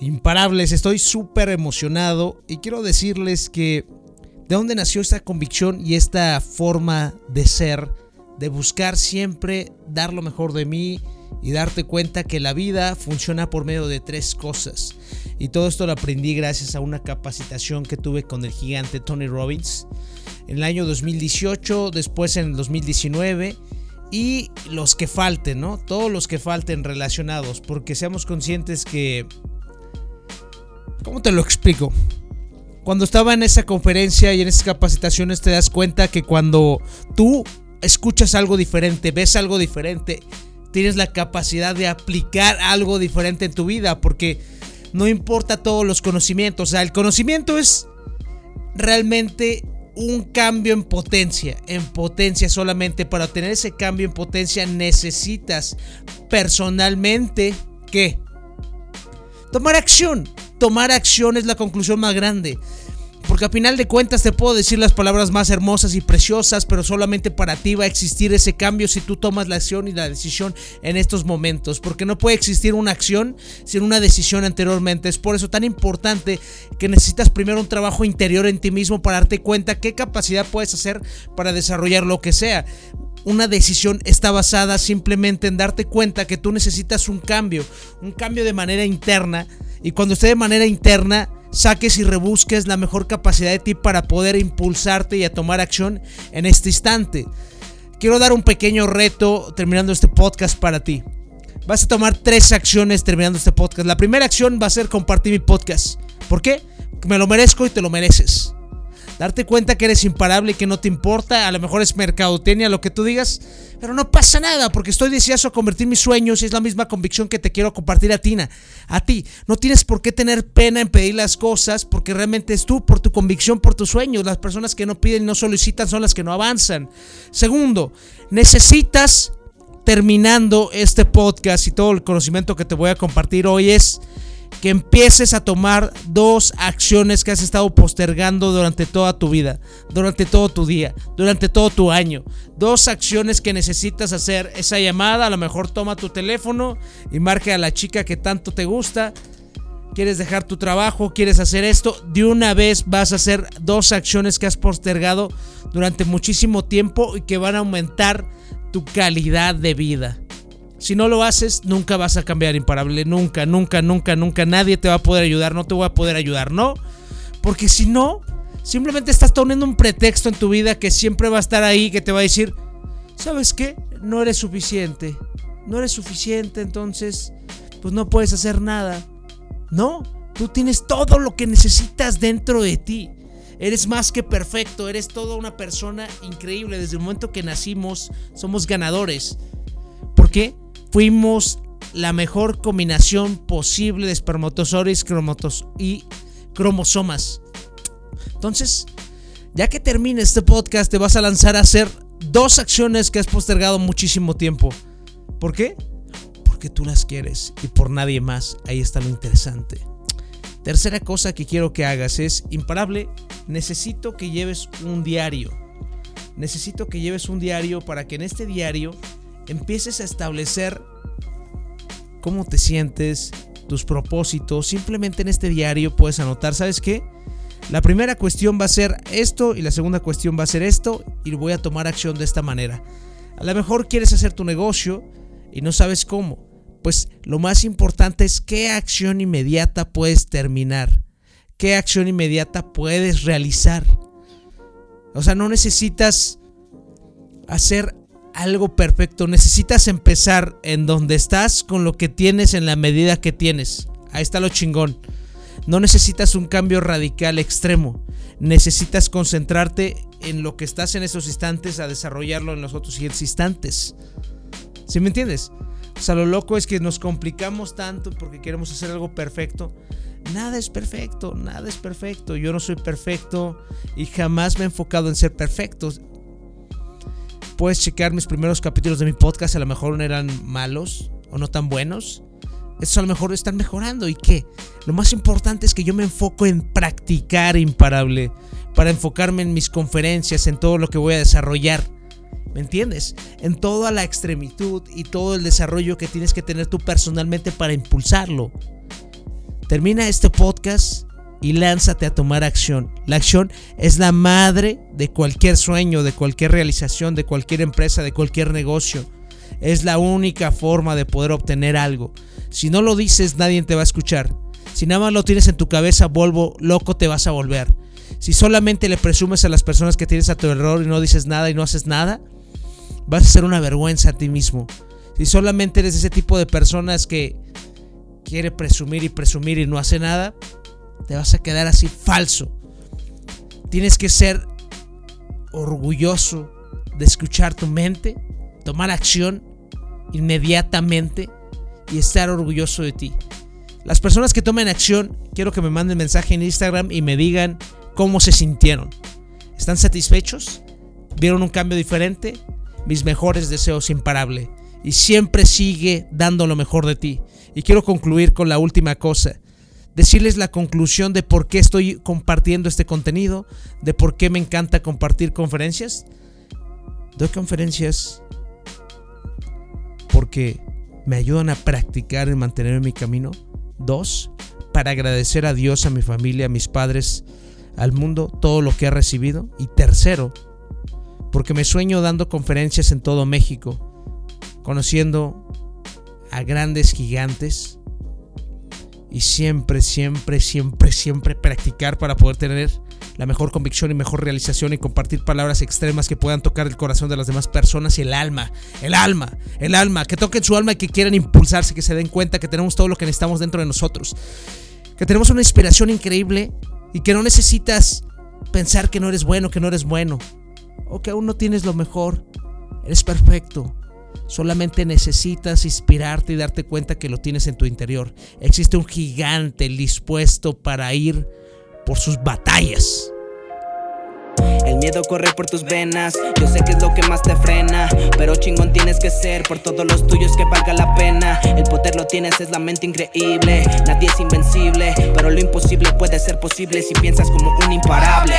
imparables. Estoy súper emocionado y quiero decirles que de dónde nació esta convicción y esta forma de ser, de buscar siempre dar lo mejor de mí y darte cuenta que la vida funciona por medio de tres cosas. Y todo esto lo aprendí gracias a una capacitación que tuve con el gigante Tony Robbins en el año 2018, después en el 2019 y los que falten, ¿no? Todos los que falten relacionados, porque seamos conscientes que ¿Cómo te lo explico? Cuando estaba en esa conferencia y en esas capacitaciones te das cuenta que cuando tú escuchas algo diferente, ves algo diferente, tienes la capacidad de aplicar algo diferente en tu vida, porque no importa todos los conocimientos, o sea, el conocimiento es realmente un cambio en potencia, en potencia solamente. Para obtener ese cambio en potencia necesitas personalmente que tomar acción tomar acción es la conclusión más grande. Porque a final de cuentas te puedo decir las palabras más hermosas y preciosas, pero solamente para ti va a existir ese cambio si tú tomas la acción y la decisión en estos momentos. Porque no puede existir una acción sin una decisión anteriormente. Es por eso tan importante que necesitas primero un trabajo interior en ti mismo para darte cuenta qué capacidad puedes hacer para desarrollar lo que sea una decisión está basada simplemente en darte cuenta que tú necesitas un cambio, un cambio de manera interna y cuando esté de manera interna, saques y rebusques la mejor capacidad de ti para poder impulsarte y a tomar acción en este instante. Quiero dar un pequeño reto terminando este podcast para ti. Vas a tomar tres acciones terminando este podcast. La primera acción va a ser compartir mi podcast. ¿Por qué? Me lo merezco y te lo mereces darte cuenta que eres imparable y que no te importa, a lo mejor es mercadotecnia lo que tú digas, pero no pasa nada porque estoy deseoso de convertir mis sueños y es la misma convicción que te quiero compartir a Tina, a ti. No tienes por qué tener pena en pedir las cosas porque realmente es tú, por tu convicción, por tus sueños. Las personas que no piden y no solicitan son las que no avanzan. Segundo, necesitas terminando este podcast y todo el conocimiento que te voy a compartir hoy es que empieces a tomar dos acciones que has estado postergando durante toda tu vida, durante todo tu día, durante todo tu año. Dos acciones que necesitas hacer. Esa llamada, a lo mejor toma tu teléfono y marque a la chica que tanto te gusta. Quieres dejar tu trabajo, quieres hacer esto, de una vez vas a hacer dos acciones que has postergado durante muchísimo tiempo y que van a aumentar tu calidad de vida. Si no lo haces, nunca vas a cambiar imparable. Nunca, nunca, nunca, nunca. Nadie te va a poder ayudar. No te voy a poder ayudar, ¿no? Porque si no, simplemente estás poniendo un pretexto en tu vida que siempre va a estar ahí, que te va a decir, ¿sabes qué? No eres suficiente. No eres suficiente, entonces, pues no puedes hacer nada. No, tú tienes todo lo que necesitas dentro de ti. Eres más que perfecto, eres toda una persona increíble. Desde el momento que nacimos, somos ganadores. ¿Por qué? Fuimos la mejor combinación posible de espermatozoides y cromosomas. Entonces, ya que termine este podcast, te vas a lanzar a hacer dos acciones que has postergado muchísimo tiempo. ¿Por qué? Porque tú las quieres y por nadie más. Ahí está lo interesante. Tercera cosa que quiero que hagas es, imparable, necesito que lleves un diario. Necesito que lleves un diario para que en este diario empieces a establecer cómo te sientes, tus propósitos. Simplemente en este diario puedes anotar, ¿sabes qué? La primera cuestión va a ser esto y la segunda cuestión va a ser esto y voy a tomar acción de esta manera. A lo mejor quieres hacer tu negocio y no sabes cómo. Pues lo más importante es qué acción inmediata puedes terminar. ¿Qué acción inmediata puedes realizar? O sea, no necesitas hacer algo perfecto. Necesitas empezar en donde estás con lo que tienes en la medida que tienes. Ahí está lo chingón. No necesitas un cambio radical extremo. Necesitas concentrarte en lo que estás en esos instantes a desarrollarlo en los otros siguientes instantes. ¿Sí me entiendes? O sea, lo loco es que nos complicamos tanto porque queremos hacer algo perfecto. Nada es perfecto, nada es perfecto. Yo no soy perfecto y jamás me he enfocado en ser perfecto puedes checar mis primeros capítulos de mi podcast, a lo mejor no eran malos o no tan buenos. Estos a lo mejor están mejorando. ¿Y qué? Lo más importante es que yo me enfoco en practicar imparable. Para enfocarme en mis conferencias, en todo lo que voy a desarrollar. ¿Me entiendes? En toda la extremitud y todo el desarrollo que tienes que tener tú personalmente para impulsarlo. termina este podcast y lánzate a tomar acción. La acción es la madre de cualquier sueño, de cualquier realización, de cualquier empresa, de cualquier negocio. Es la única forma de poder obtener algo. Si no lo dices, nadie te va a escuchar. Si nada más lo tienes en tu cabeza, Volvo, loco te vas a volver. Si solamente le presumes a las personas que tienes a tu error y no dices nada y no haces nada, vas a ser una vergüenza a ti mismo. Si solamente eres ese tipo de personas que quiere presumir y presumir y no hace nada, te vas a quedar así falso. Tienes que ser orgulloso de escuchar tu mente, tomar acción inmediatamente y estar orgulloso de ti. Las personas que tomen acción, quiero que me manden mensaje en Instagram y me digan cómo se sintieron. ¿Están satisfechos? ¿Vieron un cambio diferente? Mis mejores deseos imparable. Y siempre sigue dando lo mejor de ti. Y quiero concluir con la última cosa. Decirles la conclusión de por qué estoy compartiendo este contenido, de por qué me encanta compartir conferencias. Doy conferencias porque me ayudan a practicar en mantener mi camino. Dos, para agradecer a Dios, a mi familia, a mis padres, al mundo, todo lo que he recibido. Y tercero, porque me sueño dando conferencias en todo México, conociendo a grandes gigantes y siempre, siempre, siempre, siempre practicar para poder tener la mejor convicción y mejor realización y compartir palabras extremas que puedan tocar el corazón de las demás personas y el alma, el alma, el alma, que toquen su alma y que quieran impulsarse, que se den cuenta que tenemos todo lo que necesitamos dentro de nosotros, que tenemos una inspiración increíble y que no necesitas pensar que no eres bueno, que no eres bueno, o que aún no tienes lo mejor, eres perfecto. Solamente necesitas inspirarte y darte cuenta que lo tienes en tu interior. Existe un gigante dispuesto para ir por sus batallas. El miedo corre por tus venas, yo sé que es lo que más te frena, pero chingón tienes que ser por todos los tuyos que valga la pena. El poder lo tienes, es la mente increíble, nadie es invencible, pero lo imposible puede ser posible si piensas como un imparable.